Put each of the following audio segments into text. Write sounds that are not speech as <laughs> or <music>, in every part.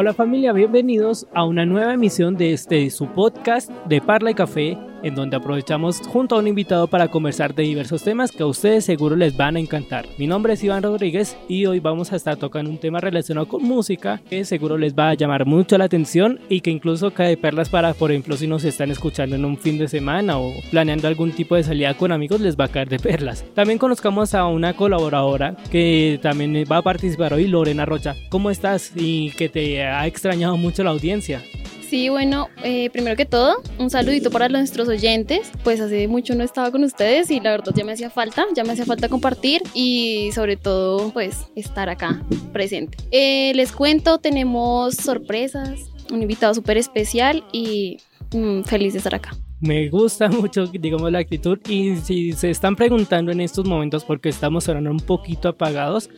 Hola familia, bienvenidos a una nueva emisión de este su podcast de Parla y Café en donde aprovechamos junto a un invitado para conversar de diversos temas que a ustedes seguro les van a encantar. Mi nombre es Iván Rodríguez y hoy vamos a estar tocando un tema relacionado con música que seguro les va a llamar mucho la atención y que incluso cae perlas para, por ejemplo, si nos están escuchando en un fin de semana o planeando algún tipo de salida con amigos, les va a caer de perlas. También conozcamos a una colaboradora que también va a participar hoy, Lorena Rocha. ¿Cómo estás? Y que te ha extrañado mucho la audiencia. Sí, bueno, eh, primero que todo, un saludito para nuestros oyentes. Pues hace mucho no estaba con ustedes y la verdad ya me hacía falta, ya me hacía falta compartir y sobre todo pues estar acá presente. Eh, les cuento, tenemos sorpresas, un invitado súper especial y mm, feliz de estar acá me gusta <laughs> mucho, digamos, la actitud. Y si se están preguntando en estos momentos por qué estamos sonando un poquito apagados,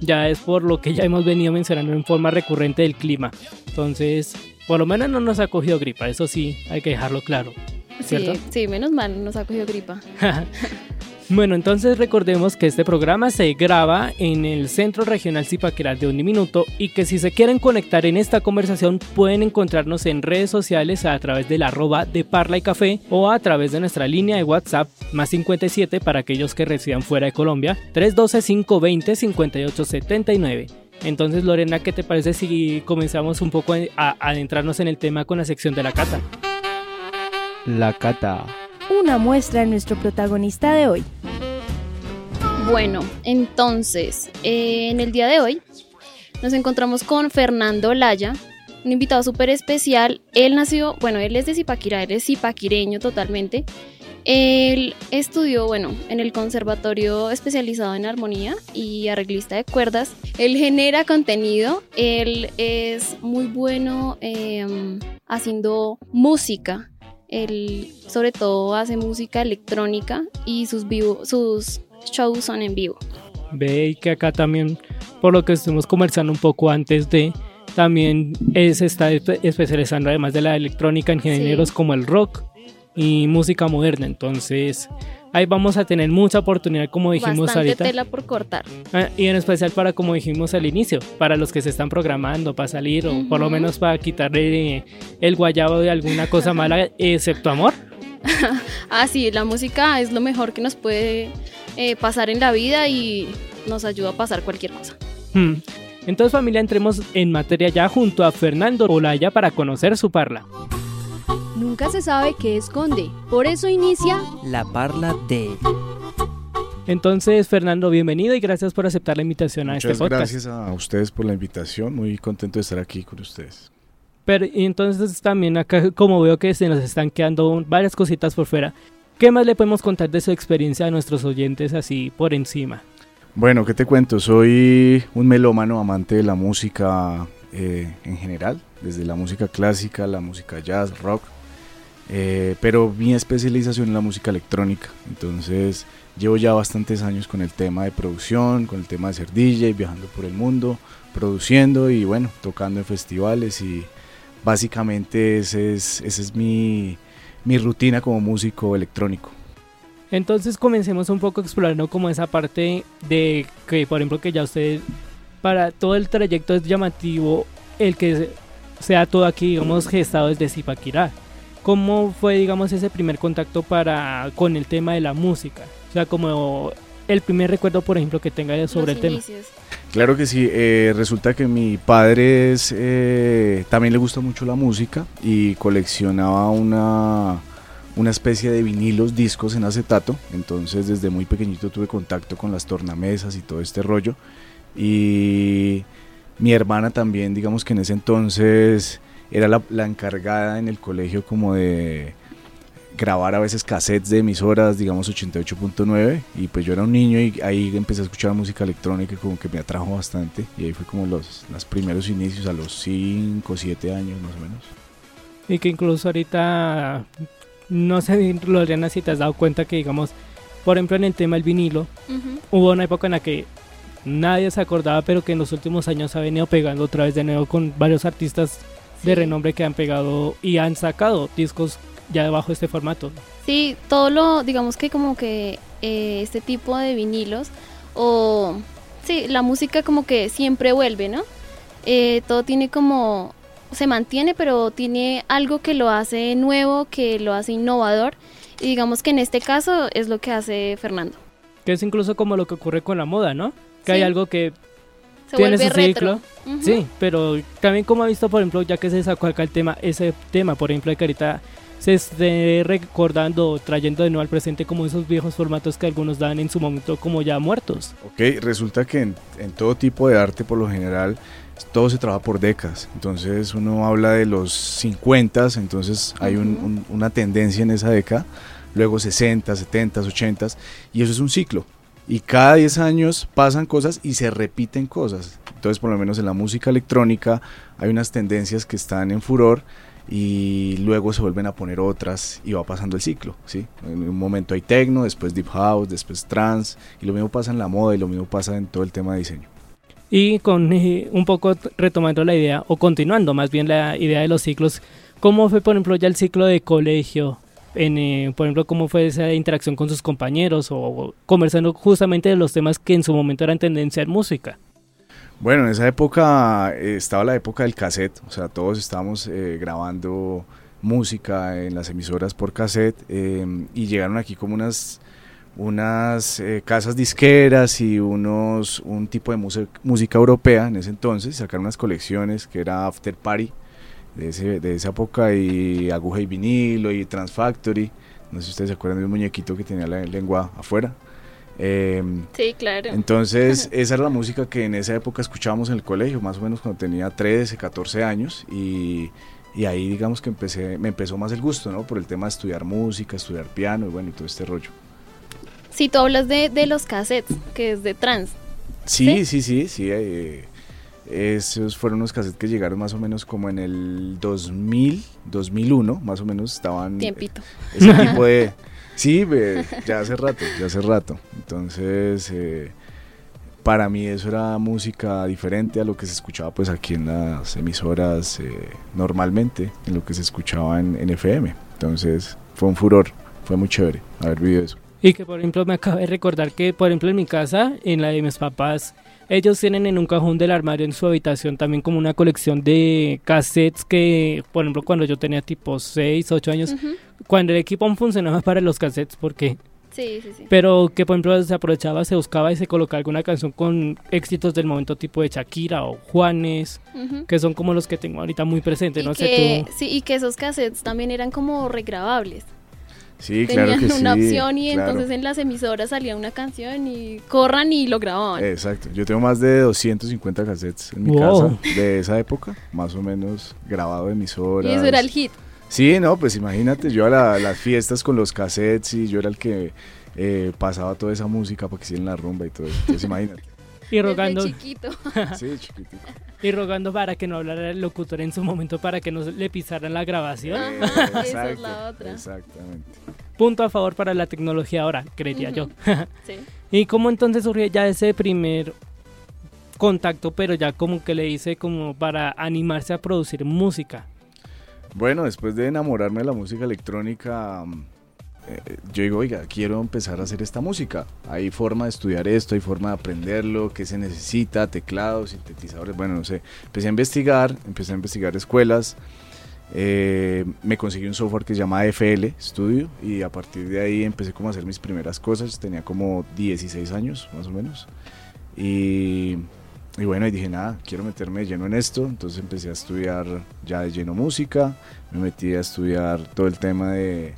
ya es por lo que ya hemos venido mencionando en forma recurrente del clima. Entonces, por lo menos no nos ha cogido gripa, eso sí, hay que dejarlo claro. Sí, sí, menos mal nos ha cogido gripa. <laughs> bueno, entonces recordemos que este programa se graba en el Centro Regional Zipaquirá de Uniminuto y que si se quieren conectar en esta conversación pueden encontrarnos en redes sociales a través del arroba de Parla y Café o a través de nuestra línea de WhatsApp más 57 para aquellos que residan fuera de Colombia 312-520-5879. Entonces, Lorena, ¿qué te parece si comenzamos un poco a adentrarnos en el tema con la sección de la cata? La cata. Una muestra de nuestro protagonista de hoy. Bueno, entonces, eh, en el día de hoy nos encontramos con Fernando Laya, un invitado súper especial. Él nació, bueno, él es de Zipaquirá, él es zipaquireño totalmente. Él estudió, bueno, en el conservatorio especializado en armonía y arreglista de cuerdas. Él genera contenido, él es muy bueno em, haciendo música. Él sobre todo hace música electrónica y sus, vivo, sus shows son en vivo. Ve que acá también, por lo que estuvimos conversando un poco antes de, también se está especializando además de la electrónica en géneros como el rock y música moderna. Entonces, ahí vamos a tener mucha oportunidad, como dijimos Bastante ahorita. tela por cortar. Ah, y en especial para, como dijimos al inicio, para los que se están programando para salir o por lo menos para quitarle el guayabo de alguna cosa <laughs> mala, excepto amor. <laughs> ah, sí, la música es lo mejor que nos puede eh, pasar en la vida y nos ayuda a pasar cualquier cosa. Hmm. Entonces familia, entremos en materia ya junto a Fernando Olaya para conocer su parla. Nunca se sabe qué esconde, por eso inicia La Parla de... Entonces, Fernando, bienvenido y gracias por aceptar la invitación a este podcast. Gracias a ustedes por la invitación, muy contento de estar aquí con ustedes. Pero y entonces también acá, como veo que se nos están quedando varias cositas por fuera, ¿qué más le podemos contar de su experiencia a nuestros oyentes así por encima? Bueno, ¿qué te cuento? Soy un melómano amante de la música eh, en general, desde la música clásica, la música jazz, rock, eh, pero mi especialización en la música electrónica. Entonces llevo ya bastantes años con el tema de producción, con el tema de ser DJ, viajando por el mundo, produciendo y bueno, tocando en festivales y básicamente esa es, ese es mi, mi rutina como músico electrónico. Entonces comencemos un poco explorando como esa parte de que, por ejemplo, que ya usted, para todo el trayecto es llamativo el que sea todo aquí, digamos, gestado desde Zipaquirá. ¿Cómo fue, digamos, ese primer contacto para con el tema de la música? O sea, como el primer recuerdo, por ejemplo, que tenga sobre el tema. Claro que sí, eh, resulta que mi padre es, eh, también le gusta mucho la música y coleccionaba una, una especie de vinilos, discos en acetato, entonces desde muy pequeñito tuve contacto con las tornamesas y todo este rollo y mi hermana también, digamos que en ese entonces era la, encargada en el colegio como de grabar a veces cassettes de emisoras, digamos 88.9, y pues yo era un niño y ahí empecé a escuchar música electrónica como que me atrajo bastante, y ahí fue como los, los primeros inicios a los 5, 7 años más o menos. Y que incluso ahorita, no sé, Lorena, si te has dado cuenta que digamos, por ejemplo en el tema del vinilo, hubo una época en la que nadie se acordaba, pero que en los últimos años ha venido pegando otra vez de nuevo con varios artistas de Sí. renombre que han pegado y han sacado discos ya bajo este formato. Sí, todo lo, digamos que como que eh, este tipo de vinilos o sí, la música como que siempre vuelve, ¿no? Eh, todo tiene como, se mantiene, pero tiene algo que lo hace nuevo, que lo hace innovador. Y digamos que en este caso es lo que hace Fernando. Que es incluso como lo que ocurre con la moda, ¿no? Que hay algo que Se tiene su retro. ciclo. Sí, pero también como ha visto, por ejemplo, ya que se sacó acá el tema, ese tema, por ejemplo, de que ahorita se esté recordando, trayendo de nuevo al presente como esos viejos formatos que algunos dan en su momento como ya muertos. Ok, resulta que en, en todo tipo de arte por lo general todo se trabaja por décadas. Entonces uno habla de los 50, entonces hay un- una tendencia en esa década, luego 60, 70, 80 y eso es un ciclo. Y cada 10 años pasan cosas y se repiten cosas. Entonces por lo menos en la música electrónica hay unas tendencias que están en furor y luego se vuelven a poner otras y va pasando el ciclo, ¿sí? En un momento hay techno, después deep house, después trance y lo mismo pasa en la moda y lo mismo pasa en todo el tema de diseño. Y con eh, un poco retomando la idea, o continuando más bien la idea de los ciclos, ¿cómo fue, por ejemplo, ya el ciclo de colegio? En, eh, por ejemplo, ¿cómo fue esa interacción con sus compañeros o, conversando justamente de los temas que en su momento eran tendencia en música? Bueno, en esa época eh, estaba la época del cassette, o sea, todos estábamos eh, grabando música en las emisoras por cassette eh, y llegaron aquí como unas unas casas disqueras y unos un tipo de música europea en ese entonces, sacaron unas colecciones que era After Party de, ese, de esa época y Aguja y Vinilo y Transfactory, no sé si ustedes se acuerdan de un muñequito que tenía la lengua afuera. Em, Sí, claro. entonces, <laughs> esa era la música que en esa época escuchábamos en el colegio, más o menos cuando tenía 13, 14 años. Y, y ahí, digamos que empecé, me empezó más el gusto, ¿no? Por el tema de estudiar música, estudiar piano y bueno, y todo este rollo. Si tú hablas de, de los cassettes, que es de trans. Sí, sí, sí, sí. eh, esos fueron unos cassettes que llegaron más o menos como en el 2000, 2001, más o menos estaban. Tiempito. ese <laughs> tipo de... Sí, ve, ya hace rato, ya hace rato. Entonces, eh, para mí eso era música diferente a lo que se escuchaba pues aquí en las emisoras eh, normalmente, en lo que se escuchaba en, en FM. Entonces, fue un furor, fue muy chévere haber vivido eso. Y que, por ejemplo, me acabo de recordar que, por ejemplo, en mi casa, en la de mis papás, ellos tienen en un cajón del armario en su habitación también como una colección de cassettes que, por ejemplo, cuando yo tenía tipo 6, 8 años, cuando el equipo aún funcionaba para los cassettes, porque Sí, sí, sí. pero que por ejemplo se aprovechaba, se buscaba y se colocaba alguna canción con éxitos del momento tipo de Shakira o Juanes, que son como los que tengo ahorita muy presentes, no que, sé tú. sí, y que esos cassettes también eran como regrabables. Sí, Tenían claro que sí. una opción y claro. entonces en las emisoras salía una canción y corran y lo grababan. Exacto, yo tengo más de 250 cassettes en mi Wow. casa de esa época, más o menos grabado de emisoras. y eso era el hit. Sí, no, pues imagínate, yo a la- las fiestas con los cassettes y yo era el que eh, pasaba toda esa música para que hicieran la rumba y todo eso. Entonces imagínate. Y rogando, Desde chiquito. <laughs> Sí, chiquitico. y rogando para que no hablara el locutor en su momento para que no le pisaran la grabación. Ajá, esa es la otra. Exactamente. Punto a favor para la tecnología ahora, creería Ujú. yo. <laughs> Sí. ¿Y cómo entonces surge ya ese primer contacto, pero ya como que le hice como para animarse a producir música? Bueno, después de enamorarme de la música electrónica, mm, yo digo, oiga, quiero empezar a hacer esta música. Hay forma de estudiar esto, hay forma de aprenderlo, qué se necesita, teclados, sintetizadores, bueno, no sé. Empecé a investigar, empecé a investigar escuelas, eh, me conseguí un software que se llama FL Studio y a partir de ahí empecé como a hacer mis primeras cosas. Tenía como 16 años, más o menos. Y, y bueno, y dije, nada, quiero meterme de lleno en esto. Entonces empecé a estudiar ya de lleno música. Me metí a estudiar todo el tema de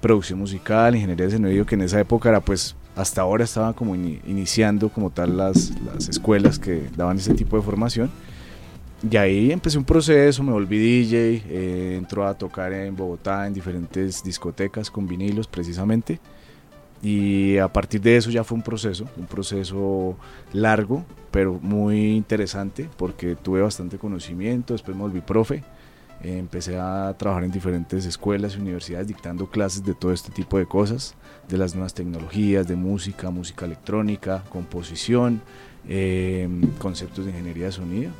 producción musical, ingeniería de sonido, que en esa época era pues, hasta ahora estaban como ini- iniciando como tal las, las escuelas que daban ese tipo de formación. y ahí empecé un proceso, me volví DJ, eh, entró a tocar en Bogotá en diferentes discotecas con vinilos precisamente. Y a partir de eso ya fue un proceso, un proceso largo, pero muy interesante porque tuve bastante conocimiento, después me volví profe, eh, empecé a trabajar en diferentes escuelas y universidades dictando clases de todo este tipo de cosas, de las nuevas tecnologías, de música, música electrónica, composición, eh, conceptos de ingeniería de sonido.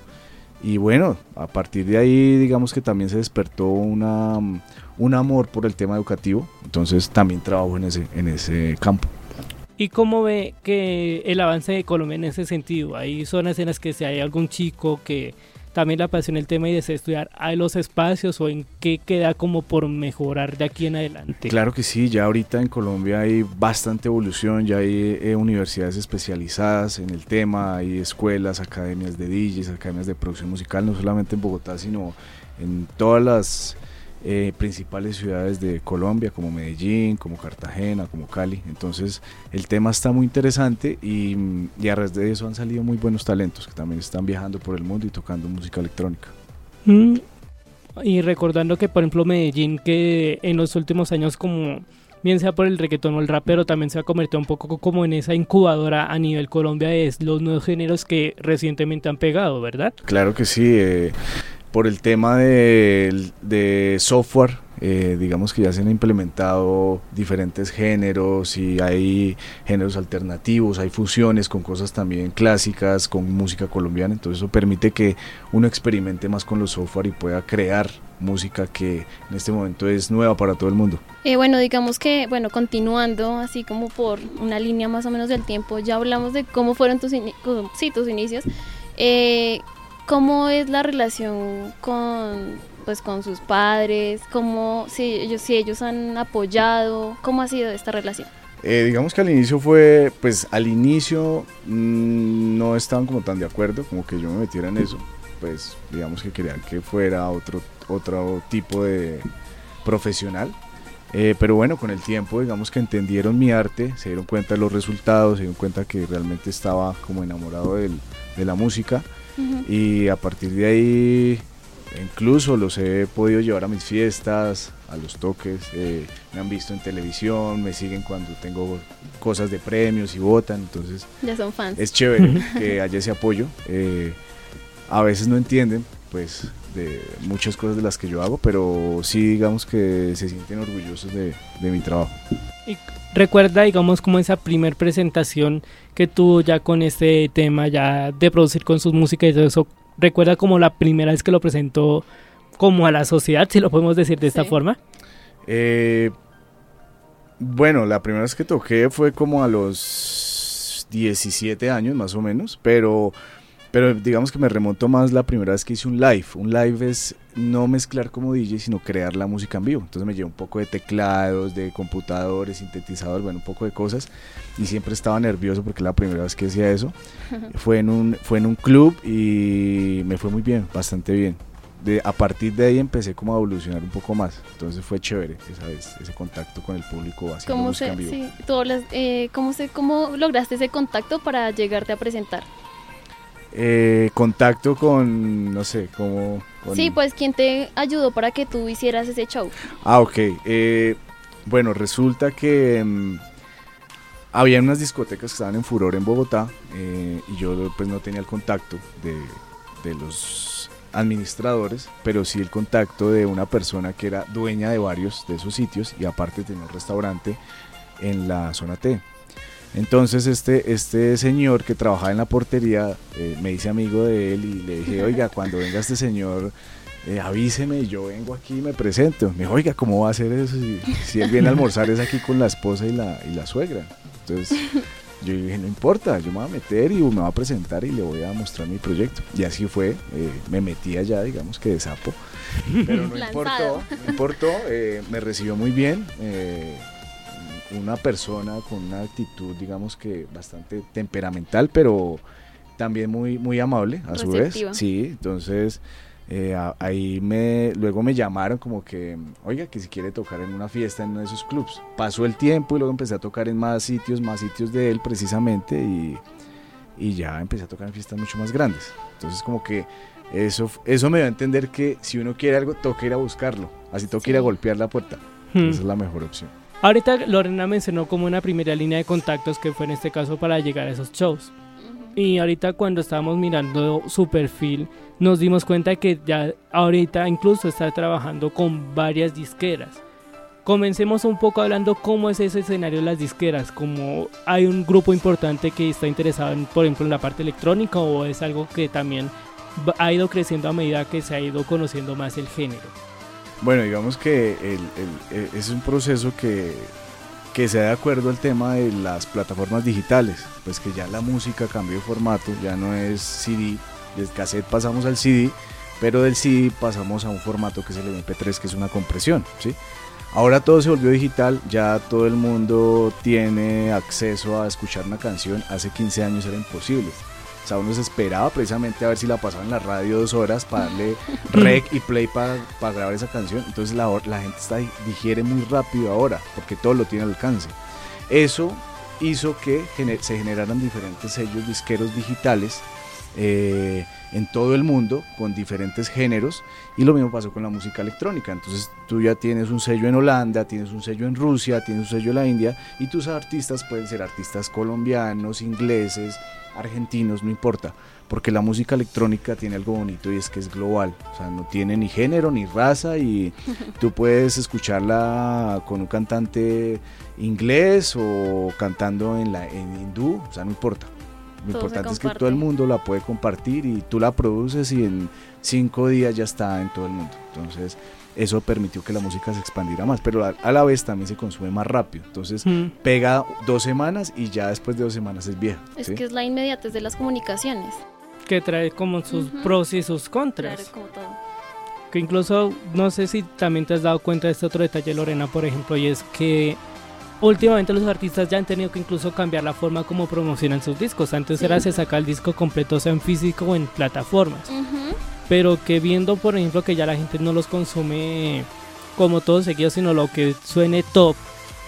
Y bueno, a partir de ahí digamos que también se despertó una, un amor por el tema educativo, entonces también trabajo en ese, en ese campo. ¿Y cómo ve que el avance de Colombia en ese sentido? Hay zonas en las que si hay algún chico que también le apasiona el tema y desea estudiar, ¿hay los espacios o en qué queda como por mejorar de aquí en adelante? Claro que sí, ya ahorita en Colombia hay bastante evolución, ya hay eh, universidades especializadas en el tema, hay escuelas, academias de DJs, academias de producción musical, no solamente en Bogotá, sino en todas las eh, principales ciudades de Colombia, como Medellín, como Cartagena, como Cali. Entonces el tema está muy interesante y, y a raíz de eso han salido muy buenos talentos que también están viajando por el mundo y tocando música electrónica. Mm, y recordando que, por ejemplo, Medellín, que en los últimos años como bien sea por el reggaetón o el rap, pero también se ha convertido un poco como en esa incubadora a nivel Colombia de los nuevos géneros que recientemente han pegado, ¿verdad? Claro que sí. Eh, por el tema de, software, eh, digamos que ya se han implementado diferentes géneros y hay géneros alternativos, hay fusiones con cosas también clásicas, con música colombiana, entonces eso permite que uno experimente más con los software y pueda crear música que en este momento es nueva para todo el mundo. Eh, bueno, digamos que, bueno, continuando así como por una línea más o menos del tiempo, ya hablamos de cómo fueron tus, sí, tus inicios. Eh, ¿Cómo es la relación con, pues, con sus padres? ¿Cómo, si, ellos, si ellos han apoyado? ¿Cómo ha sido esta relación? Eh, digamos que al inicio fue, pues al inicio mm, no estaban como tan de acuerdo, como que yo me metiera en eso, pues digamos que querían que fuera otro, otro tipo de profesional, eh, pero bueno, con el tiempo digamos que entendieron mi arte, se dieron cuenta de los resultados, se dieron cuenta que realmente estaba como enamorado del, de la música y a partir de ahí incluso los he podido llevar a mis fiestas, a los toques, eh, me han visto en televisión, me siguen cuando tengo cosas de premios y votan, entonces ya son fans. Es chévere <laughs> que haya ese apoyo. Eh, a veces no entienden, pues, de muchas cosas de las que yo hago, pero sí digamos que se sienten orgullosos de, de mi trabajo. Y recuerda, digamos, como esa primer presentación que tuvo ya con este tema, ya de producir con sus músicas y todo eso. Recuerda como la primera vez que lo presentó como a la sociedad, si lo podemos decir de esta forma. Eh, bueno, la primera vez que toqué fue como a los 17 años más o menos, pero pero digamos que me remonto más la primera vez que hice un live. Un live es no mezclar como DJ, sino crear la música en vivo. Entonces me llevé un poco de teclados, de computadores, sintetizador, bueno, un poco de cosas. Y siempre estaba nervioso porque la primera vez que hacía eso. <laughs> fue, en un, fue en un club y me fue muy bien, bastante bien. De, a partir de ahí empecé como a evolucionar un poco más. Entonces fue chévere esa vez, ese contacto con el público haciendo ¿Cómo música se, en vivo. sí, eh, ¿cómo, se, ¿Cómo lograste ese contacto para llegarte a presentar? Eh, contacto con, no sé, como... Sí, pues ¿quién te ayudó para que tú hicieras ese show? Ah, ok. Eh, bueno, resulta que mm, había unas discotecas que estaban en furor en Bogotá eh, y yo pues no tenía el contacto de, de los administradores, pero sí el contacto de una persona que era dueña de varios de esos sitios y aparte tenía un restaurante en la zona T. Entonces este, este señor que trabajaba en la portería eh, me hice amigo de él y le dije, oiga, <laughs> cuando venga este señor, eh, avíseme, yo vengo aquí y me presento. Me dijo, oiga, ¿cómo va a hacer eso si, él viene a almorzar es aquí con la esposa y la, y la suegra? Entonces yo dije, no importa, yo me voy a meter y me voy a presentar y le voy a mostrar mi proyecto. Y así fue, eh, me metí allá, digamos que de sapo. Pero no <laughs> importó, no importó, me recibió muy bien una persona con una actitud, digamos que bastante temperamental, pero también muy, muy amable a su vez. Sí, entonces eh, ahí me, luego me llamaron como que, oiga, que si quiere tocar en una fiesta en uno de esos clubs. Pasó el tiempo y luego empecé a tocar en más sitios, más sitios de él precisamente y, y ya empecé a tocar en fiestas mucho más grandes. Entonces como que eso, eso me dio a entender que si uno quiere algo, toca ir a buscarlo, así toca ir a golpear la puerta. Hmm. Esa es la mejor opción. Ahorita Lorena mencionó como una primera línea de contactos que fue en este caso para llegar a esos shows. Y ahorita cuando estábamos mirando su perfil, nos dimos cuenta que ya ahorita incluso está trabajando con varias disqueras. Comencemos un poco hablando cómo es ese escenario de las disqueras, como hay un grupo importante que está interesado en, por ejemplo, en la parte electrónica o es algo que también ha ido creciendo a medida que se ha ido conociendo más el género. Bueno, digamos que eh, es un proceso que, que se da de acuerdo al tema de las plataformas digitales, pues que ya la música cambió de formato, ya no es CD, del cassette pasamos al CD, pero del CD pasamos a un formato que es el MP3, que es una compresión, ¿sí? Ahora todo se volvió digital, ya todo el mundo tiene acceso a escuchar una canción, hace 15 años era imposible. O sea, uno se esperaba precisamente a ver si la pasaba en la radio dos horas para darle <laughs> rec y play para, para grabar esa canción. Entonces la, la gente está, digiere muy rápido ahora porque todo lo tiene al alcance. Eso hizo que gener- se generaran diferentes sellos disqueros digitales eh, en todo el mundo con diferentes géneros y lo mismo pasó con la música electrónica. Entonces tú ya tienes un sello en Holanda, tienes un sello en Rusia, tienes un sello en la India y tus artistas pueden ser artistas colombianos, ingleses, argentinos, no importa, porque la música electrónica tiene algo bonito y es que es global, o sea, no tiene ni género ni raza y <laughs> tú puedes escucharla con un cantante inglés o cantando en la en hindú, o sea, no importa. Lo Todo importante es que todo el mundo la puede compartir y tú la produces y en cinco días ya está en todo el mundo. Entonces, eso permitió que la música se expandiera más, pero a, a la vez también se consume más rápido. Entonces, Mm. pega dos semanas y ya después de dos semanas es vieja. Es ¿sí? que es la inmediatez de las comunicaciones. Que trae como sus Ujú. pros y sus contras. Claro, como todo. Que incluso, no sé si también te has dado cuenta de este otro detalle, Lorena, por ejemplo, y es que últimamente los artistas ya han tenido que incluso cambiar la forma como promocionan sus discos. Antes Sí. era se saca el disco completo, sea en físico o en plataformas. Ujú. Pero que viendo, por ejemplo, que ya la gente no los consume como todos seguidos, sino lo que suene top,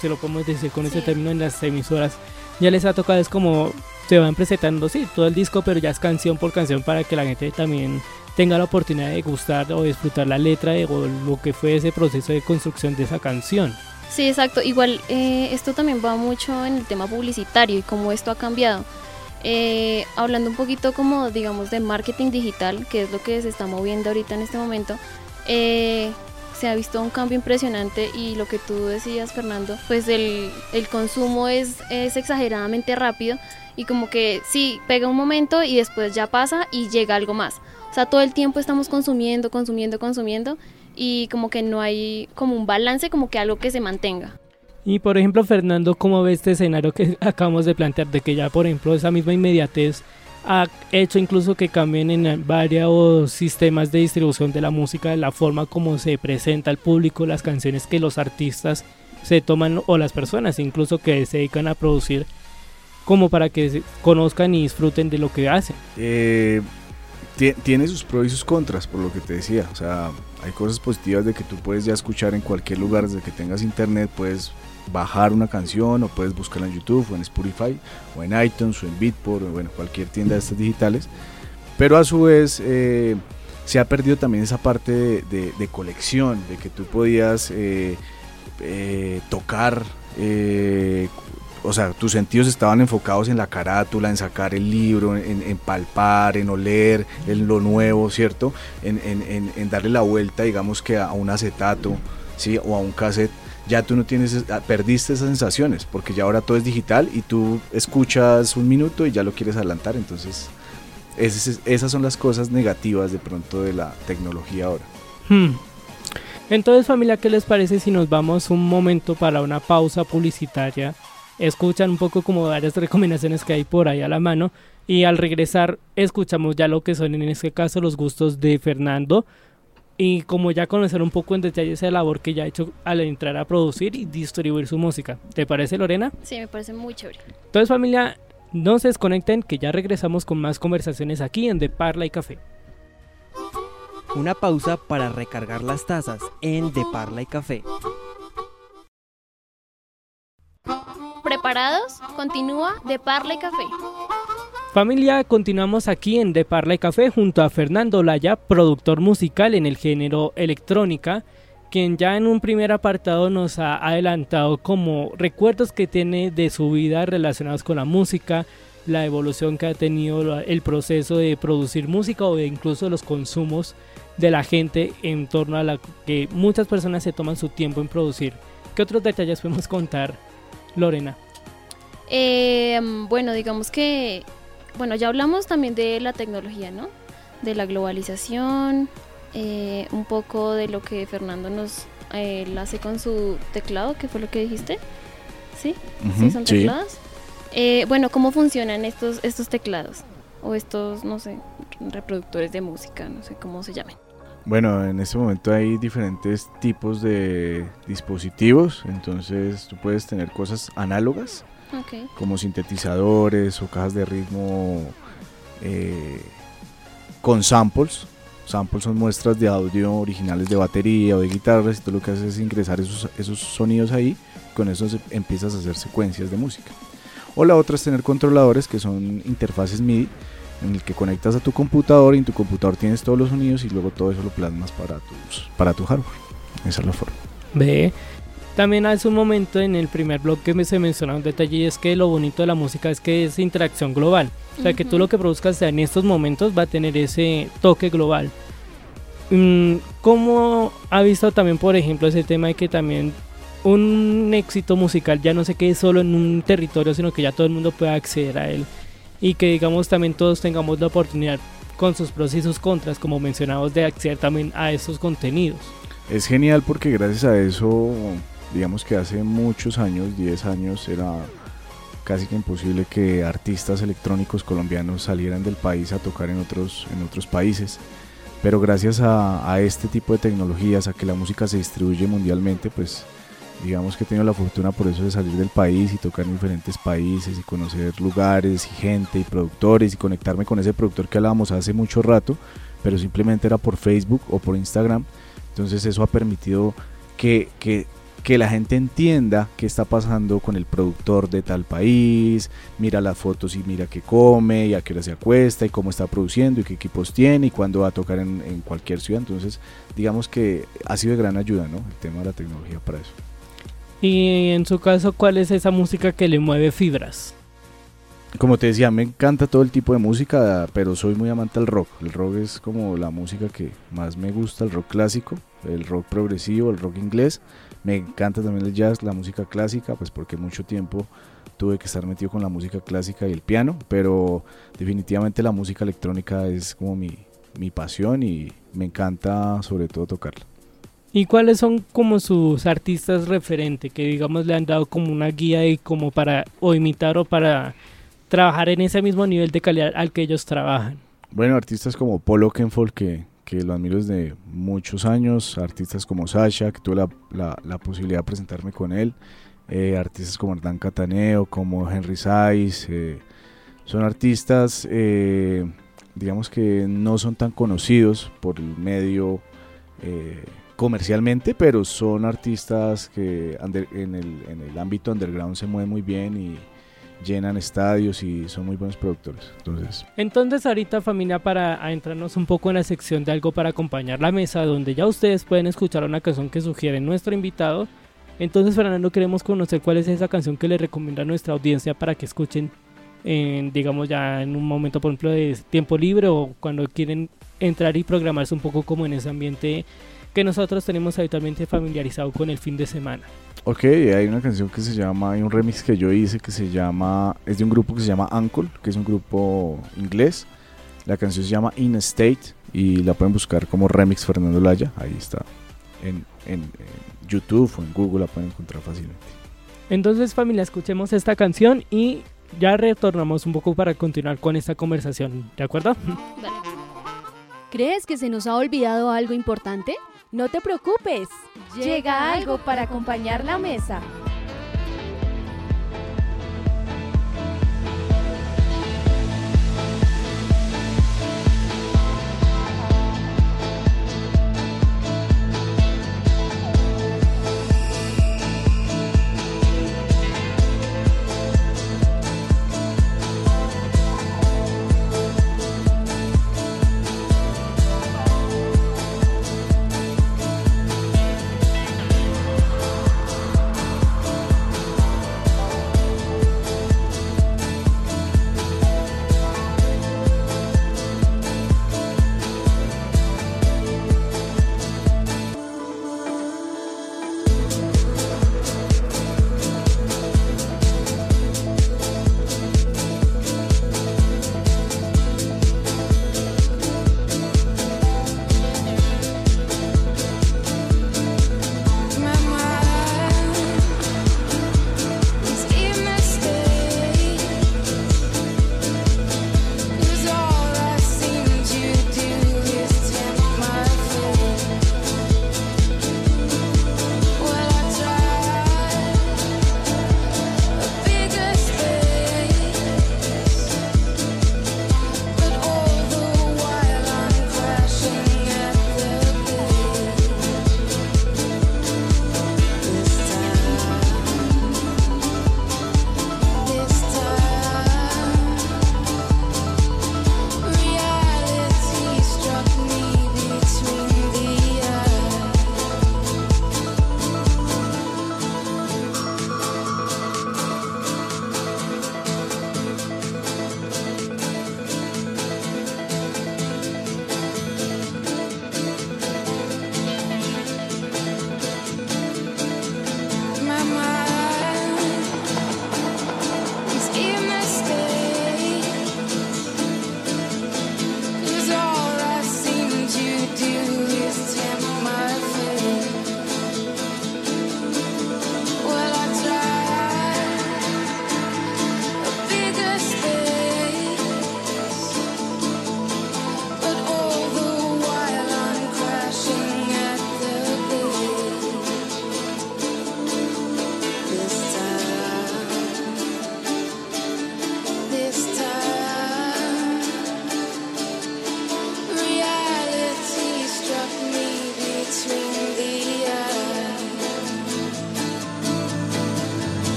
se lo podemos decir con ese término en las emisoras, ya les ha tocado, es como se van presentando, sí, todo el disco, pero ya es canción por canción para que la gente también tenga la oportunidad de gustar o disfrutar la letra de, o lo que fue ese proceso de construcción de esa canción. Sí, exacto. Igual eh, esto también va mucho en el tema publicitario y cómo esto ha cambiado. Eh, hablando un poquito como digamos de marketing digital, que es lo que se está moviendo ahorita en este momento, eh, se ha visto un cambio impresionante y lo que tú decías Fernando, pues el, el consumo es, es exageradamente rápido y como que sí, pega un momento y después ya pasa y llega algo más. O sea, todo el tiempo estamos consumiendo, consumiendo, consumiendo y como que no hay como un balance, como que algo que se mantenga. Y por ejemplo, Fernando, ¿cómo ve este escenario que <laughs> acabamos de plantear? De que ya, por ejemplo, esa misma inmediatez ha hecho incluso que cambien en varios sistemas de distribución de la música, de la forma como se presenta al público, las canciones que los artistas se toman o las personas incluso que se dedican a producir como para que se conozcan y disfruten de lo que hacen. Eh, tie- tiene sus pros y sus contras, por lo que te decía. O sea, hay cosas positivas de que tú puedes ya escuchar en cualquier lugar, desde que tengas internet, puedes bajar una canción o puedes buscarla en YouTube o en Spotify o en iTunes o en Beatport o bueno, cualquier tienda de estas digitales. Pero a su vez eh, se ha perdido también esa parte de, colección, de que tú podías eh, eh, tocar o sea, tus sentidos estaban enfocados en la carátula, en sacar el libro, en, en palpar, en oler, en lo nuevo, ¿cierto? En, en- en- en darle la vuelta, digamos que a un acetato, ¿sí? O a un cassette. Ya tú no tienes, es- ah, perdiste esas sensaciones, porque ya ahora todo es digital y tú escuchas un minuto y ya lo quieres adelantar, entonces esas son las cosas negativas de pronto de la tecnología ahora. Hmm. Entonces familia, ¿qué les parece si nos vamos un momento para una pausa publicitaria? Escuchan un poco como varias <laughs> recomendaciones que hay por ahí a la mano y al regresar escuchamos ya lo que son en este caso los gustos de Fernando y como ya conocer un poco en detalle esa labor que ya ha hecho al entrar a producir y distribuir su música. ¿Te parece Lorena? Sí, me parece muy chévere. Entonces familia, no se desconecten que ya regresamos con más conversaciones aquí en De Parla y Café. Una pausa para recargar las tazas en De Parla y Café. ¿Preparados? Continúa de Parla y Café. Familia, continuamos aquí en De Parla y Café junto a Fernando Laya, productor musical en el género electrónica, quien ya en un primer apartado nos ha adelantado como recuerdos que tiene de su vida relacionados con la música, la evolución que ha tenido el proceso de producir música o incluso los consumos de la gente en torno a la que muchas personas se toman su tiempo en producir. ¿Qué otros detalles podemos contar, Lorena? Eh, bueno, digamos que bueno, ya hablamos también de la tecnología, ¿no? De la globalización, eh, un poco de lo que Fernando nos eh, hace con su teclado, ¿qué fue lo que dijiste? ¿Sí? ¿Sí son teclados? Eh, bueno, ¿cómo funcionan estos, estos teclados? O estos, no sé, reproductores de música, no sé cómo se llamen. Bueno, en este momento hay diferentes tipos de dispositivos, entonces tú puedes tener cosas análogas como sintetizadores o cajas de ritmo eh, con samples. Samples son muestras de audio originales de batería o de guitarras y tú lo que haces es ingresar esos, esos sonidos ahí, con eso empiezas a hacer secuencias de música. O la otra es tener controladores que son interfaces MIDI en el que conectas a tu computador y en tu computador tienes todos los sonidos y luego todo eso lo plasmas para, tus, para tu hardware. Esa es la forma. Ve, también hace un momento en el primer blog que se mencionaba un detalle y es que lo bonito de la música es que es interacción global. O sea, que tú lo que produzcas en estos momentos va a tener ese toque global. Mm, ¿Cómo ha visto también, por ejemplo, ese tema de que también un éxito musical ya no se quede solo en un territorio, sino que ya todo el mundo pueda acceder a él? Y que, digamos, también todos tengamos la oportunidad con sus pros y sus contras, como mencionamos, de acceder también a esos contenidos. Es genial porque gracias a eso digamos que hace muchos años, 10 años, era casi que imposible que artistas electrónicos colombianos salieran del país a tocar en otros, en otros países. Pero gracias a, este tipo de tecnologías, a que la música se distribuye mundialmente, pues digamos que he tenido la fortuna por eso de salir del país y tocar en diferentes países y conocer lugares y gente y productores y conectarme con ese productor que hablábamos hace mucho rato, pero simplemente era por Facebook o por Instagram. Entonces eso ha permitido que, que que la gente entienda qué está pasando con el productor de tal país, mira las fotos y mira qué come y a qué hora se acuesta y cómo está produciendo y qué equipos tiene y cuándo va a tocar en, cualquier ciudad. Entonces, digamos que ha sido de gran ayuda, ¿no? El tema de la tecnología para eso. Y en su caso, ¿cuál es esa música que le mueve fibras? Como te decía, me encanta todo el tipo de música, pero soy muy amante del rock. El rock es como la música que más me gusta, el rock clásico, el rock progresivo, el rock inglés. Me encanta también el jazz, la música clásica, pues porque mucho tiempo tuve que estar metido con la música clásica y el piano, pero definitivamente la música electrónica es como mi, mi pasión y me encanta sobre todo tocarla. ¿Y cuáles son como sus artistas referentes que digamos le han dado como una guía y como para o imitar o para trabajar en ese mismo nivel de calidad al que ellos trabajan? Bueno, artistas como Paul Oakenfold que que lo admiro desde muchos años, artistas como Sasha, que tuve la, la, posibilidad de presentarme con él, eh, artistas como Hernán Cataneo, como Henry Saiz, eh, son artistas, eh, digamos que no son tan conocidos por el medio comercialmente, pero son artistas que en el, en el ámbito underground se mueven muy bien y llenan estadios y son muy buenos productores. Entonces, entonces ahorita familia para entrarnos un poco en la sección de algo para acompañar la mesa, donde ya ustedes pueden escuchar una canción que sugiere nuestro invitado. Entonces Fernando queremos conocer cuál es esa canción que le recomienda a nuestra audiencia para que escuchen, en, digamos ya en un momento por ejemplo de tiempo libre o cuando quieren entrar y programarse un poco como en ese ambiente que nosotros tenemos habitualmente familiarizado con el fin de semana. Ok, hay una canción que se llama, hay un remix que yo hice que se llama, es de un grupo que se llama Uncle, que es un grupo inglés. La canción se llama In State y la pueden buscar como remix Fernando Laya, ahí está. En, en, YouTube o en Google la pueden encontrar fácilmente. Entonces familia, escuchemos esta canción y ya retornamos un poco para continuar con esta conversación, ¿de acuerdo? ¿Crees que se nos ha olvidado algo importante? No te preocupes, llega algo para acompañar la mesa.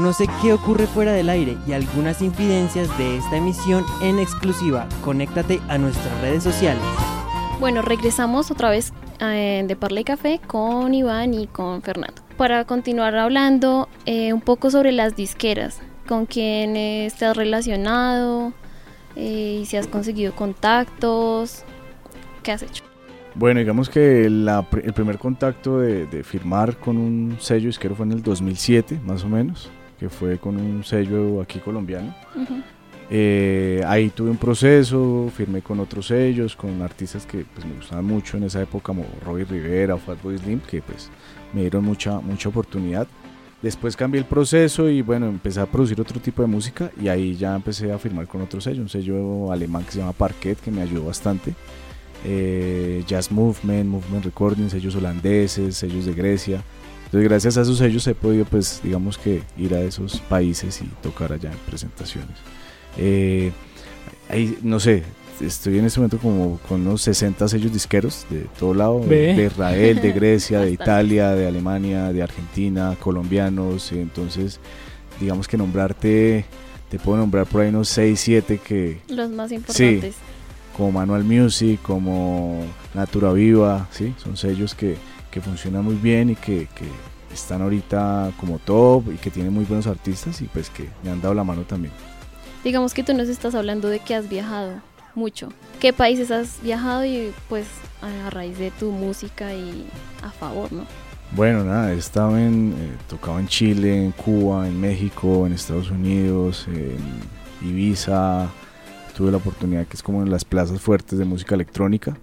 Conoce qué ocurre fuera del aire y algunas infidencias de esta emisión en exclusiva. Conéctate a nuestras redes sociales. Bueno, regresamos otra vez eh, de Parla y Café con Iván y con Fernando. Para continuar hablando eh, un poco sobre las disqueras, con quién estás relacionado eh, y si has conseguido contactos, ¿qué has hecho? Bueno, digamos que la pr- el primer contacto de, de firmar con un sello disquero fue en el 2007, más o menos, que fue con un sello aquí colombiano. Eh, ahí tuve un proceso, firmé con otros sellos, con artistas que pues, me gustaban mucho en esa época, como Robbie Rivera o Fatboy Slim, que pues me dieron mucha, mucha oportunidad. Después cambié el proceso y bueno, empecé a producir otro tipo de música y ahí ya empecé a firmar con otro sello, un sello alemán que se llama Parquet, que me ayudó bastante. Eh, Jazz Movement, Movement Recording, sellos holandeses, sellos de Grecia. Entonces gracias a esos sellos he podido pues digamos que ir a esos países y tocar allá en presentaciones. Eh, ahí, no sé, estoy en este momento como con unos 60 sellos disqueros de todo lado, Ve. de Israel, de Grecia, de. <laughs> Italia, de Alemania, de Argentina, colombianos, entonces digamos que nombrarte, te puedo nombrar por ahí unos 6, 7 que Los más importantes. como Manual Music, como Natura Viva, ¿sí? son sellos que, que funcionan muy bien y que, que están ahorita como top y que tienen muy buenos artistas y pues que me han dado la mano también. Digamos que tú nos estás hablando de que has viajado mucho. ¿Qué países has viajado y pues a a raíz de tu música y a favor, ¿no? Bueno, nada, he estado en, eh, tocado en Chile, en Cuba, en México, en Estados Unidos, en Ibiza. Tuve la oportunidad que es como en las plazas fuertes de música electrónica.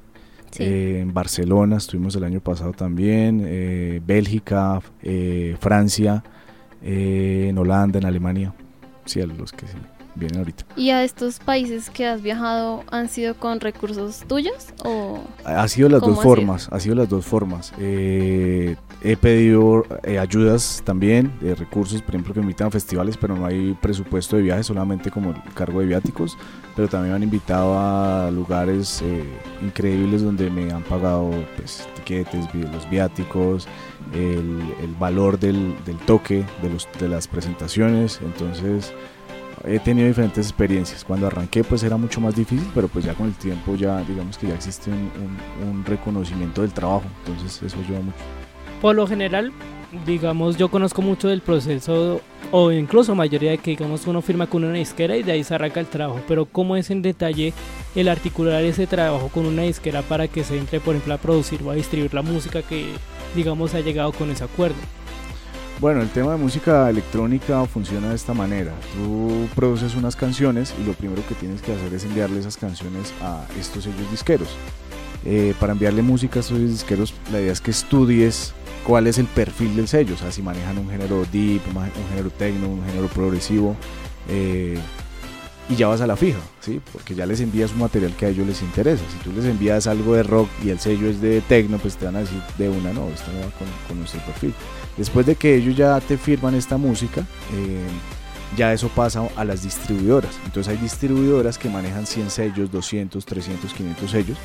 Sí. Eh, en Barcelona estuvimos el año pasado también, eh, Bélgica, eh, Francia, eh, en Holanda, en Alemania. Sí, a los que se vienen ahorita. ¿Y a estos países que has viajado han sido con recursos tuyos o Ha sido las ¿Cómo dos ha sido? formas, ha sido las dos formas. Eh, he pedido eh, ayudas también, de recursos, por ejemplo, que me invitan a festivales, pero no hay presupuesto de viaje, solamente como el cargo de viáticos. Pero también me han invitado a lugares eh, increíbles donde me han pagado pues, tiquetes, los viáticos, el, el valor del, del toque, de, los, de las presentaciones. Entonces he tenido diferentes experiencias. Cuando arranqué pues era mucho más difícil, pero pues ya con el tiempo ya digamos que ya existe un, un- un reconocimiento del trabajo, entonces eso ayuda mucho. Por lo general, digamos, yo conozco mucho del proceso, o incluso mayoría de que, digamos, uno firma con una disquera y de ahí se arranca el trabajo. Pero, ¿cómo es en detalle el articular ese trabajo con una disquera para que se entre, por ejemplo, a producir o a distribuir la música que, digamos, ha llegado con ese acuerdo? Bueno, el tema de música electrónica funciona de esta manera. Tú produces unas canciones y lo primero que tienes que hacer es enviarle esas canciones a estos sellos disqueros. Eh, para enviarle música a estos disqueros, la idea es que estudies cuál es el perfil del sello, o sea, si manejan un género deep, un género techno, un género progresivo, eh, y ya vas a la fija, ¿sí? Porque ya les envías un material que a ellos les interesa. Si tú les envías algo de rock y el sello es de techno, pues te van a decir de una, no, esto no va con, con nuestro perfil. Después de que ellos ya te firman esta música, eh, ya eso pasa a las distribuidoras. Entonces hay distribuidoras que manejan 100 sellos, 200, 300, 500 sellos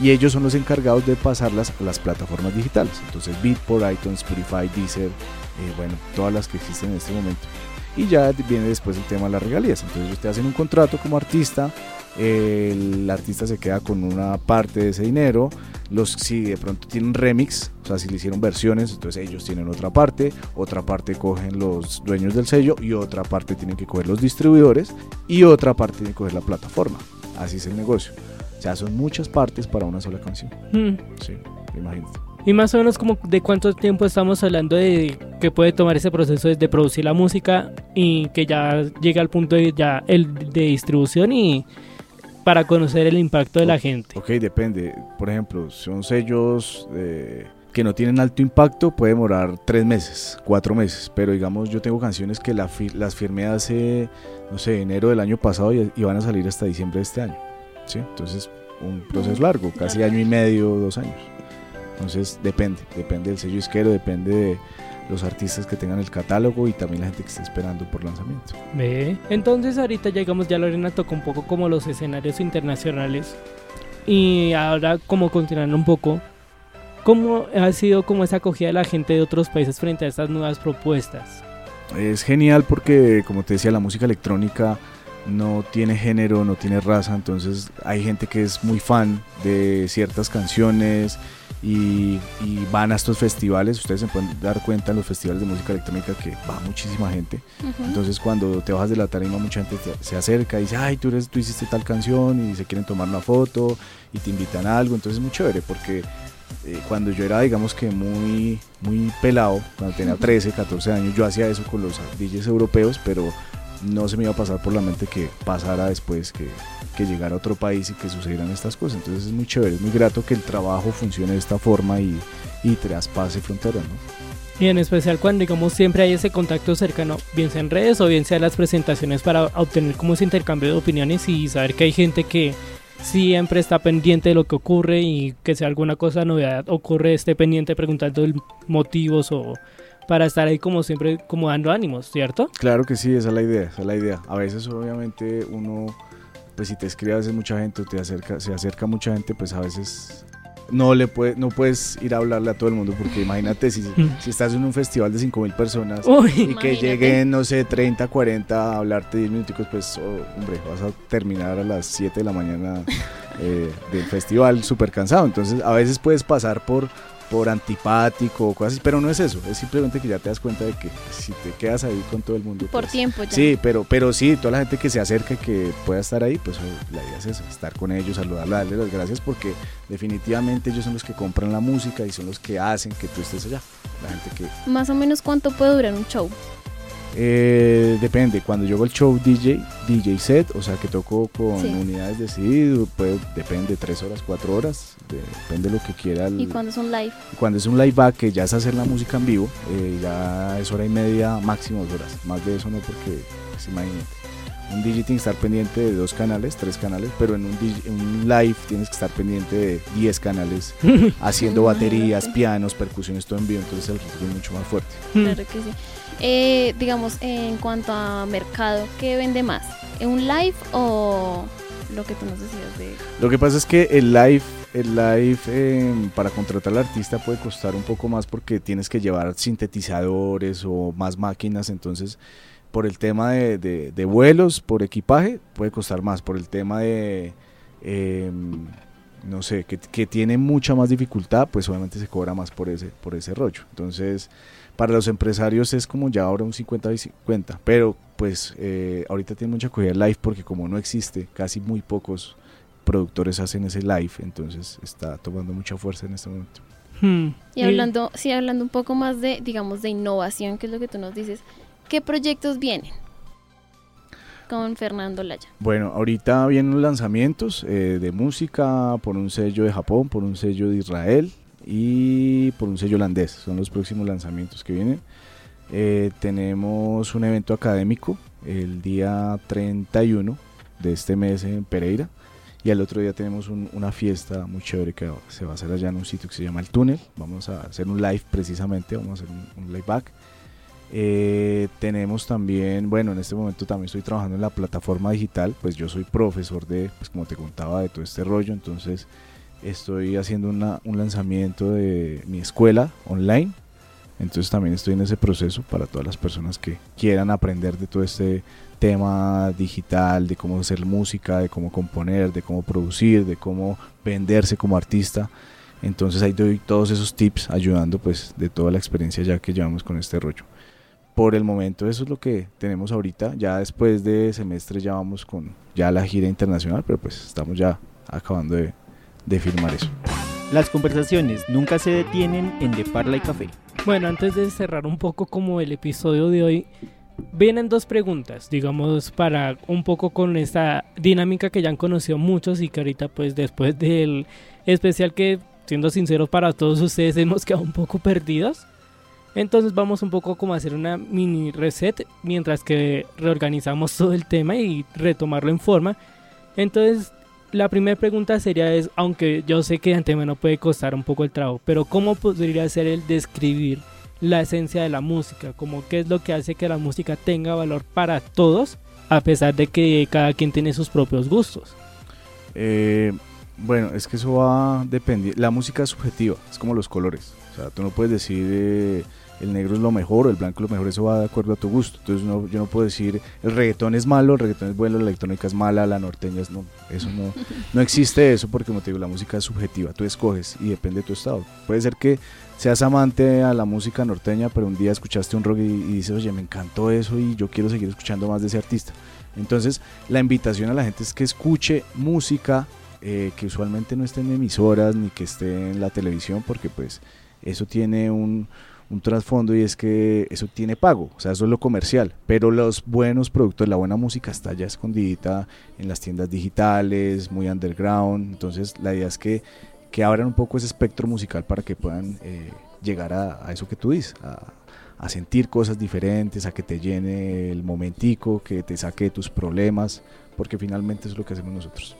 y ellos son los encargados de pasarlas a las plataformas digitales. Entonces Beatport, iTunes, Spotify, Deezer, eh, bueno, todas las que existen en este momento. Y ya viene después el tema de las regalías. Entonces ellos te hacen un contrato como artista, el artista se queda con una parte de ese dinero, los si de pronto tienen remix, o sea, si le hicieron versiones, entonces ellos tienen otra parte, otra parte cogen los dueños del sello y otra parte tienen que coger los distribuidores y otra parte tiene que coger la plataforma. Así es el negocio. O sea, son muchas partes para una sola canción. Hmm. Sí, imagínate. Y más o menos como de cuánto tiempo estamos hablando de que puede tomar ese proceso desde producir la música y que ya llega al punto de ya el de distribución y para conocer el impacto de la gente. Ok, depende. Por ejemplo, son sellos eh, que no tienen alto impacto, puede demorar tres meses, cuatro meses. Pero digamos, yo tengo canciones que la las firmé hace, no sé, enero del año pasado y, y van a salir hasta diciembre de este año. ¿sí? Entonces, un proceso largo, casi año y medio, dos años. Entonces, depende, depende del sello isquero, depende de los artistas que tengan el catálogo y también la gente que esté esperando por lanzamiento. Ve. Entonces ahorita llegamos, ya Lorena tocó un poco como los escenarios internacionales y ahora como continuando un poco, ¿cómo ha sido como esa acogida de la gente de otros países frente a estas nuevas propuestas? Es genial porque, como te decía, la música electrónica no tiene género, no tiene raza, entonces hay gente que es muy fan de ciertas canciones y, y van a estos festivales, ustedes se pueden dar cuenta en los festivales de música electrónica que va muchísima gente, entonces cuando te bajas de la tarima mucha gente te- se acerca y dice, ay, tú, eres, tú hiciste tal canción y se quieren tomar una foto y te invitan a algo, entonces es muy chévere porque eh, cuando yo era digamos que muy, muy pelado, cuando tenía 13, 14 años, yo hacía eso con los DJs europeos, pero no se me iba a pasar por la mente que pasara después, que, que llegara a otro país y que sucedieran estas cosas. Entonces es muy chévere, es muy grato que el trabajo funcione de esta forma y, y traspase fronteras, ¿no? Y en especial cuando digamos siempre hay ese contacto cercano, bien sea en redes o bien sea en las presentaciones para obtener como ese intercambio de opiniones y saber que hay gente que siempre está pendiente de lo que ocurre y que si alguna cosa novedad ocurre esté pendiente preguntando motivos o para estar ahí como siempre como dando ánimos, ¿cierto? Claro que sí, esa es la idea, esa es la idea. A veces obviamente uno, pues si te escribe a veces mucha gente o te acerca, se acerca mucha gente, pues a veces no le puede, no puedes ir a hablarle a todo el mundo porque <laughs> imagínate si, si estás en un festival de 5000 personas Uy, y que Imagínate. lleguen, no sé, 30, 40 a hablarte 10 minuticos, pues oh, hombre, vas a terminar a las 7 de la mañana eh, del festival súper cansado. Entonces a veces puedes pasar por por antipático o cosas así, pero no es eso, es simplemente que ya te das cuenta de que si te quedas ahí con todo el mundo Por pues, tiempo ya. Sí, pero, pero sí, toda la gente que se acerca y que pueda estar ahí, pues la idea es esa, estar con ellos, saludarla, darle las gracias porque definitivamente ellos son los que compran la música y son los que hacen que tú estés allá. La gente que Más o menos cuánto puede durar un show. Eh, depende, cuando yo hago el show DJ, DJ set, o sea que toco con Sí. unidades de CD, puede, depende, 3 horas, 4 horas, de- depende de lo que quiera. el- Y cuando es un live. cuando es un live back, que ya es hacer la música en vivo, eh, ya es hora y media, máximo dos horas. Más de eso no, porque, pues, imagínate. Un DJ tiene que estar pendiente de dos canales, tres canales, pero en un, DJ en un live tienes que estar pendiente de 10 canales, <laughs> haciendo baterías, pianos, percusiones, todo en vivo, entonces el ritmo es mucho más fuerte. Claro que sí. Eh, digamos, en cuanto a mercado, ¿qué vende más? ¿Un live o lo que tú nos decías de... Lo que pasa es que el live, el live eh, para contratar al artista puede costar un poco más porque tienes que llevar sintetizadores o más máquinas, entonces por el tema de, de- vuelos, por equipaje, puede costar más, por el tema de, eh, no sé, que, que tiene mucha más dificultad, pues obviamente se cobra más por ese, por ese rollo. Entonces, para los empresarios es como ya ahora un 50 y 50, pero pues eh, ahorita tiene mucha acogida el live porque como no existe, casi muy pocos productores hacen ese live, entonces está tomando mucha fuerza en este momento. Hmm. Y hablando, sí, hablando un poco más de, digamos, de innovación, que es lo que tú nos dices, ¿qué proyectos vienen con Fernando Laya? Bueno, ahorita vienen los lanzamientos eh, de música por un sello de Japón, por un sello de Israel y por un sello holandés. Son los próximos lanzamientos que vienen. Eh, tenemos un evento académico el día 31 de este mes en Pereira. Y al otro día tenemos un- una fiesta muy chévere que se va a hacer allá en un sitio que se llama El Túnel. Vamos a hacer un live precisamente, vamos a hacer un, un live back. Eh, tenemos también, bueno, en este momento también estoy trabajando en la plataforma digital, pues yo soy profesor de, pues como te contaba, de todo este rollo, entonces estoy haciendo un lanzamiento de mi escuela online, entonces también estoy en ese proceso para todas las personas que quieran aprender de todo este tema digital, de cómo hacer música, de cómo componer, de cómo producir, de cómo venderse como artista. Entonces ahí doy todos esos tips ayudando pues de toda la experiencia ya que llevamos con este rollo. Por el momento eso es lo que tenemos ahorita. Ya después de semestre ya vamos con ya la gira internacional, pero pues estamos ya acabando de, de firmar eso. Las conversaciones nunca se detienen en De Parla y Café. Bueno, antes de cerrar un poco como el episodio de hoy, vienen dos preguntas, digamos, para un poco con esta dinámica que ya han conocido muchos y que ahorita pues después del especial que, siendo sinceros para todos ustedes, hemos quedado un poco perdidos. Entonces vamos un poco como a hacer una mini reset mientras que reorganizamos todo el tema y retomarlo en forma. Entonces la primera pregunta sería es, aunque yo sé que de antemano puede costar un poco el trabajo, pero ¿cómo podría ser el describir la esencia de la música? Como qué es lo que hace que la música tenga valor para todos, a pesar de que cada quien tiene sus propios gustos. Eh, bueno, es que eso va a depender. La música es subjetiva, es como los colores. O sea, tú no puedes decir eh, el negro es lo mejor o el blanco es lo mejor, eso va de acuerdo a tu gusto. Entonces no, yo no puedo decir el reggaetón es malo, el reggaetón es bueno, la electrónica es mala, la norteña es no. Eso no, <laughs> no existe eso porque como te digo, la música es subjetiva, tú escoges y depende de tu estado. Puede ser que seas amante a la música norteña, pero un día escuchaste un rock y, y dices, oye, me encantó eso y yo quiero seguir escuchando más de ese artista. Entonces, la invitación a la gente es que escuche música eh, que usualmente no esté en emisoras ni que esté en la televisión, porque pues eso tiene un, un trasfondo y es que eso tiene pago, o sea, eso es lo comercial, pero los buenos productos, la buena música está ya escondidita en las tiendas digitales, muy underground, entonces la idea es que, que abran un poco ese espectro musical para que puedan eh, llegar a, eso que tú dices, a, sentir cosas diferentes, a que te llene el momentico, que te saque de tus problemas, porque finalmente es lo que hacemos nosotros.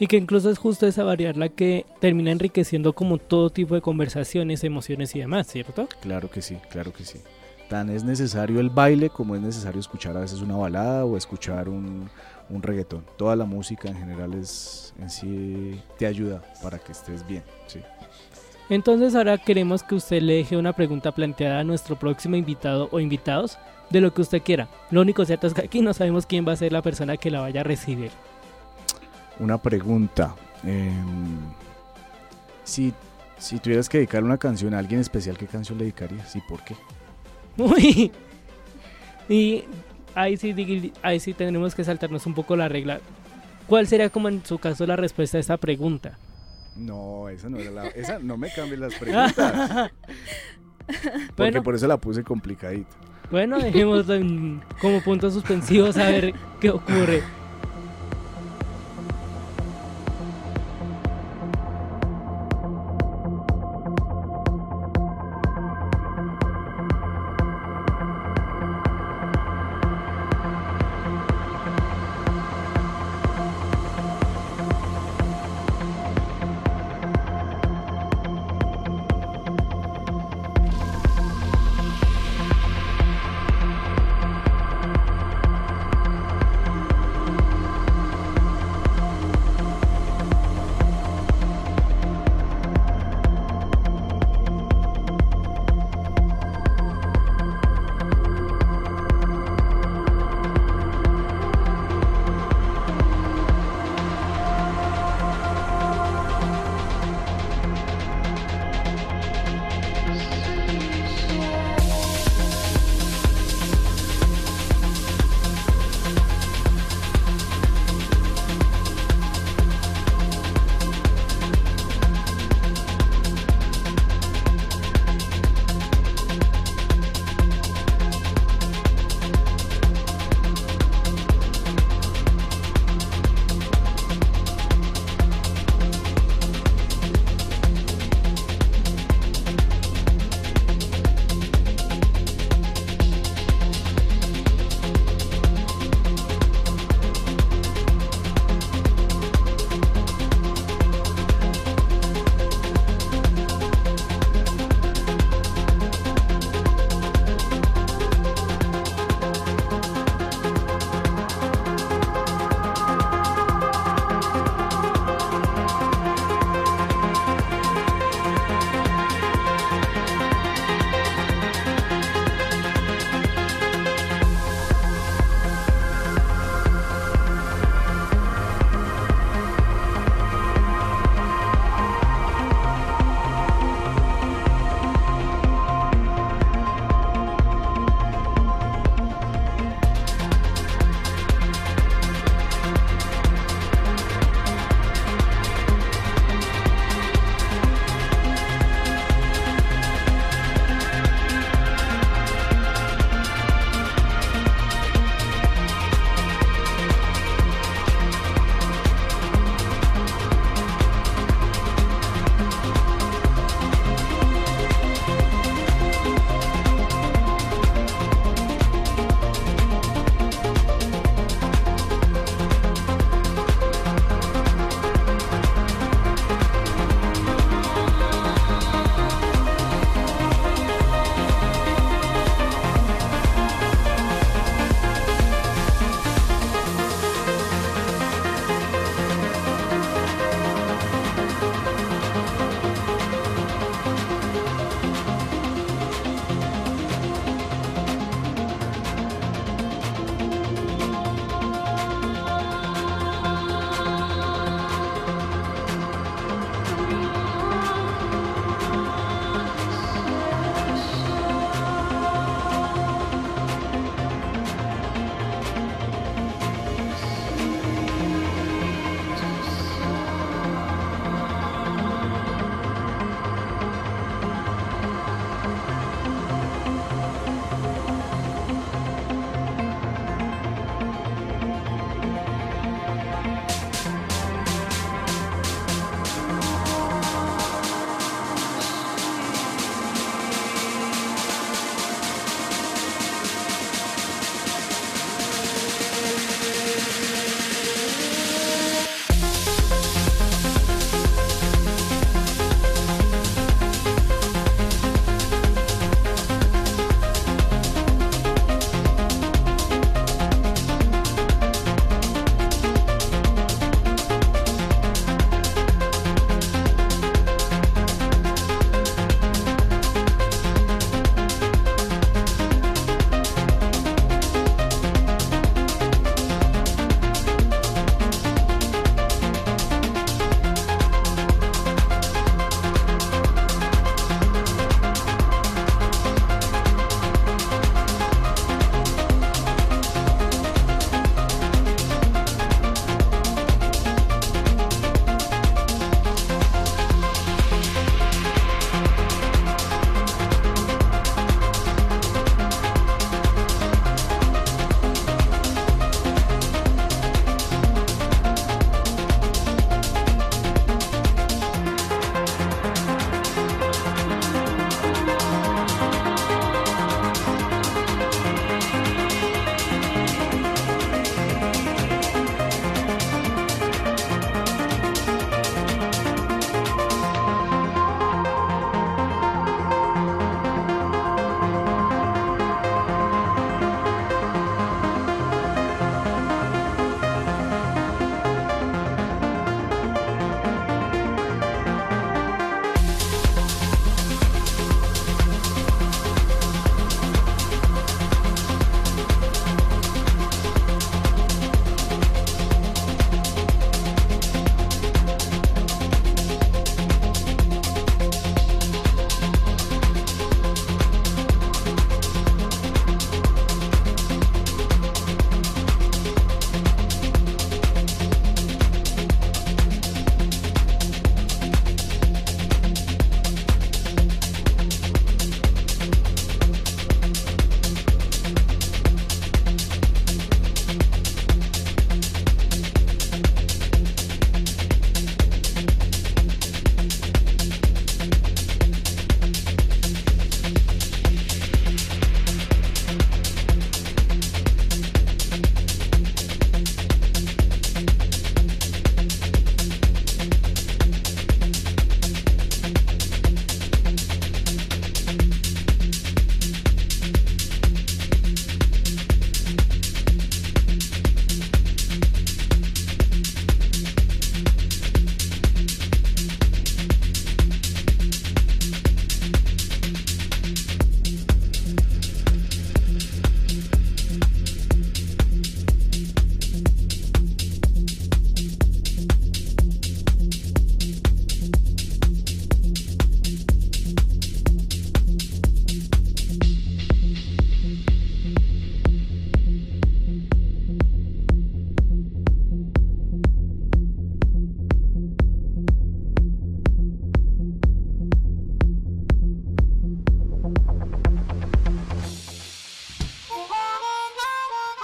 Y que incluso es justo esa variar la que termina enriqueciendo como todo tipo de conversaciones, emociones y demás, ¿cierto? Claro que sí, claro que sí. Tan es necesario el baile como es necesario escuchar a veces una balada o escuchar un, un reggaetón. Toda la música en general es en sí te ayuda para que estés bien, sí. Entonces ahora queremos que usted le deje una pregunta planteada a nuestro próximo invitado o invitados de lo que usted quiera. Lo único cierto es que aquí no sabemos quién va a ser la persona que la vaya a recibir. Una pregunta. Eh, si, si tuvieras que dedicar una canción a alguien especial, ¿qué canción le dedicarías y por qué? Uy. <laughs> Y ahí sí, ahí sí tendremos que saltarnos un poco la regla. ¿Cuál sería como en su caso la respuesta a esta pregunta? No, esa no era la. Esa no me cambies las preguntas. <laughs> Porque bueno, por eso la puse complicadito. Bueno, dejémoslo en, como puntos suspensivos a ver qué ocurre.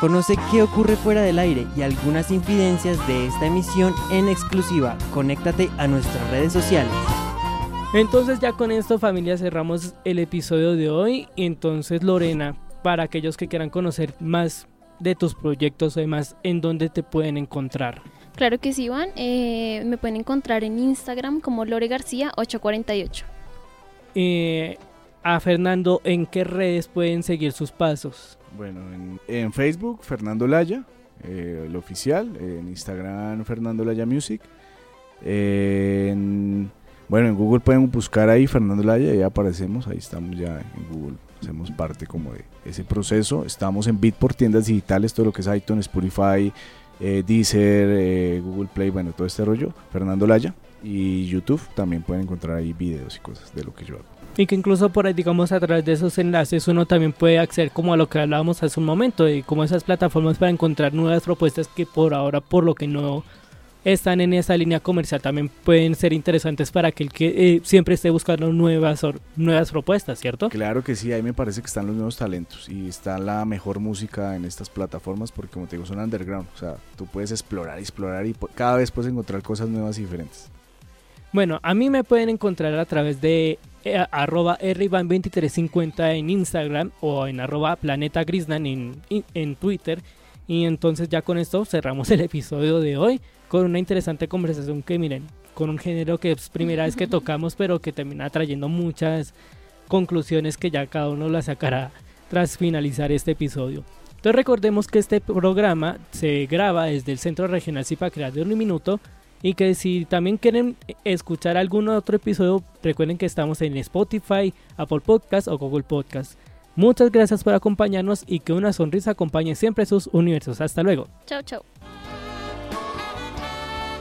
Conoce qué ocurre fuera del aire y algunas infidencias de esta emisión en exclusiva. Conéctate a nuestras redes sociales. Entonces ya con esto familia cerramos el episodio de hoy. Y entonces Lorena, para aquellos que quieran conocer más de tus proyectos, además, ¿en dónde te pueden encontrar? Claro que sí, Iván. Eh, me pueden encontrar en Instagram como Lore García 848. Eh, a Fernando, ¿en qué redes pueden seguir sus pasos? Bueno, en, Facebook, Fernando Laya, eh, el oficial. En Instagram, Fernando Laya Music. en, bueno, en Google pueden buscar ahí Fernando Laya y aparecemos. Ahí estamos ya en Google. Hacemos parte como de ese proceso. Estamos en Bit por tiendas digitales, todo lo que es iTunes, Spotify, eh, Deezer, eh, Google Play, bueno, todo este rollo. Fernando Laya. Y YouTube también pueden encontrar ahí videos y cosas de lo que yo hago. Y que incluso por ahí, digamos, a través de esos enlaces uno también puede acceder como a lo que hablábamos hace un momento, y como esas plataformas para encontrar nuevas propuestas que por ahora, por lo que no están en esa línea comercial, también pueden ser interesantes para aquel que eh, siempre esté buscando nuevas, nuevas propuestas, ¿cierto? Claro que sí, ahí me parece que están los nuevos talentos y está la mejor música en estas plataformas porque como te digo son underground, o sea, tú puedes explorar, explorar y cada vez puedes encontrar cosas nuevas y diferentes. Bueno, a mí me pueden encontrar a través de eh, arroba rban2350 en Instagram o en arroba planeta en, en Twitter. Y entonces ya con esto cerramos <laughs> el episodio de hoy con una interesante conversación que miren, con un género que es primera vez que <laughs> tocamos pero que termina trayendo muchas conclusiones que ya cada uno las sacará tras finalizar este episodio. Entonces recordemos que este programa se graba desde el Centro Regional Zipaquirá de un minuto y que si también quieren escuchar algún otro episodio, recuerden que estamos en Spotify, Apple Podcast o Google Podcast. Muchas gracias por acompañarnos y que una sonrisa acompañe siempre sus universos. Hasta luego. Chao, chao.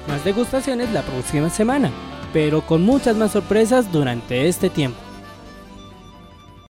Más degustaciones la próxima semana, pero con muchas más sorpresas durante este tiempo.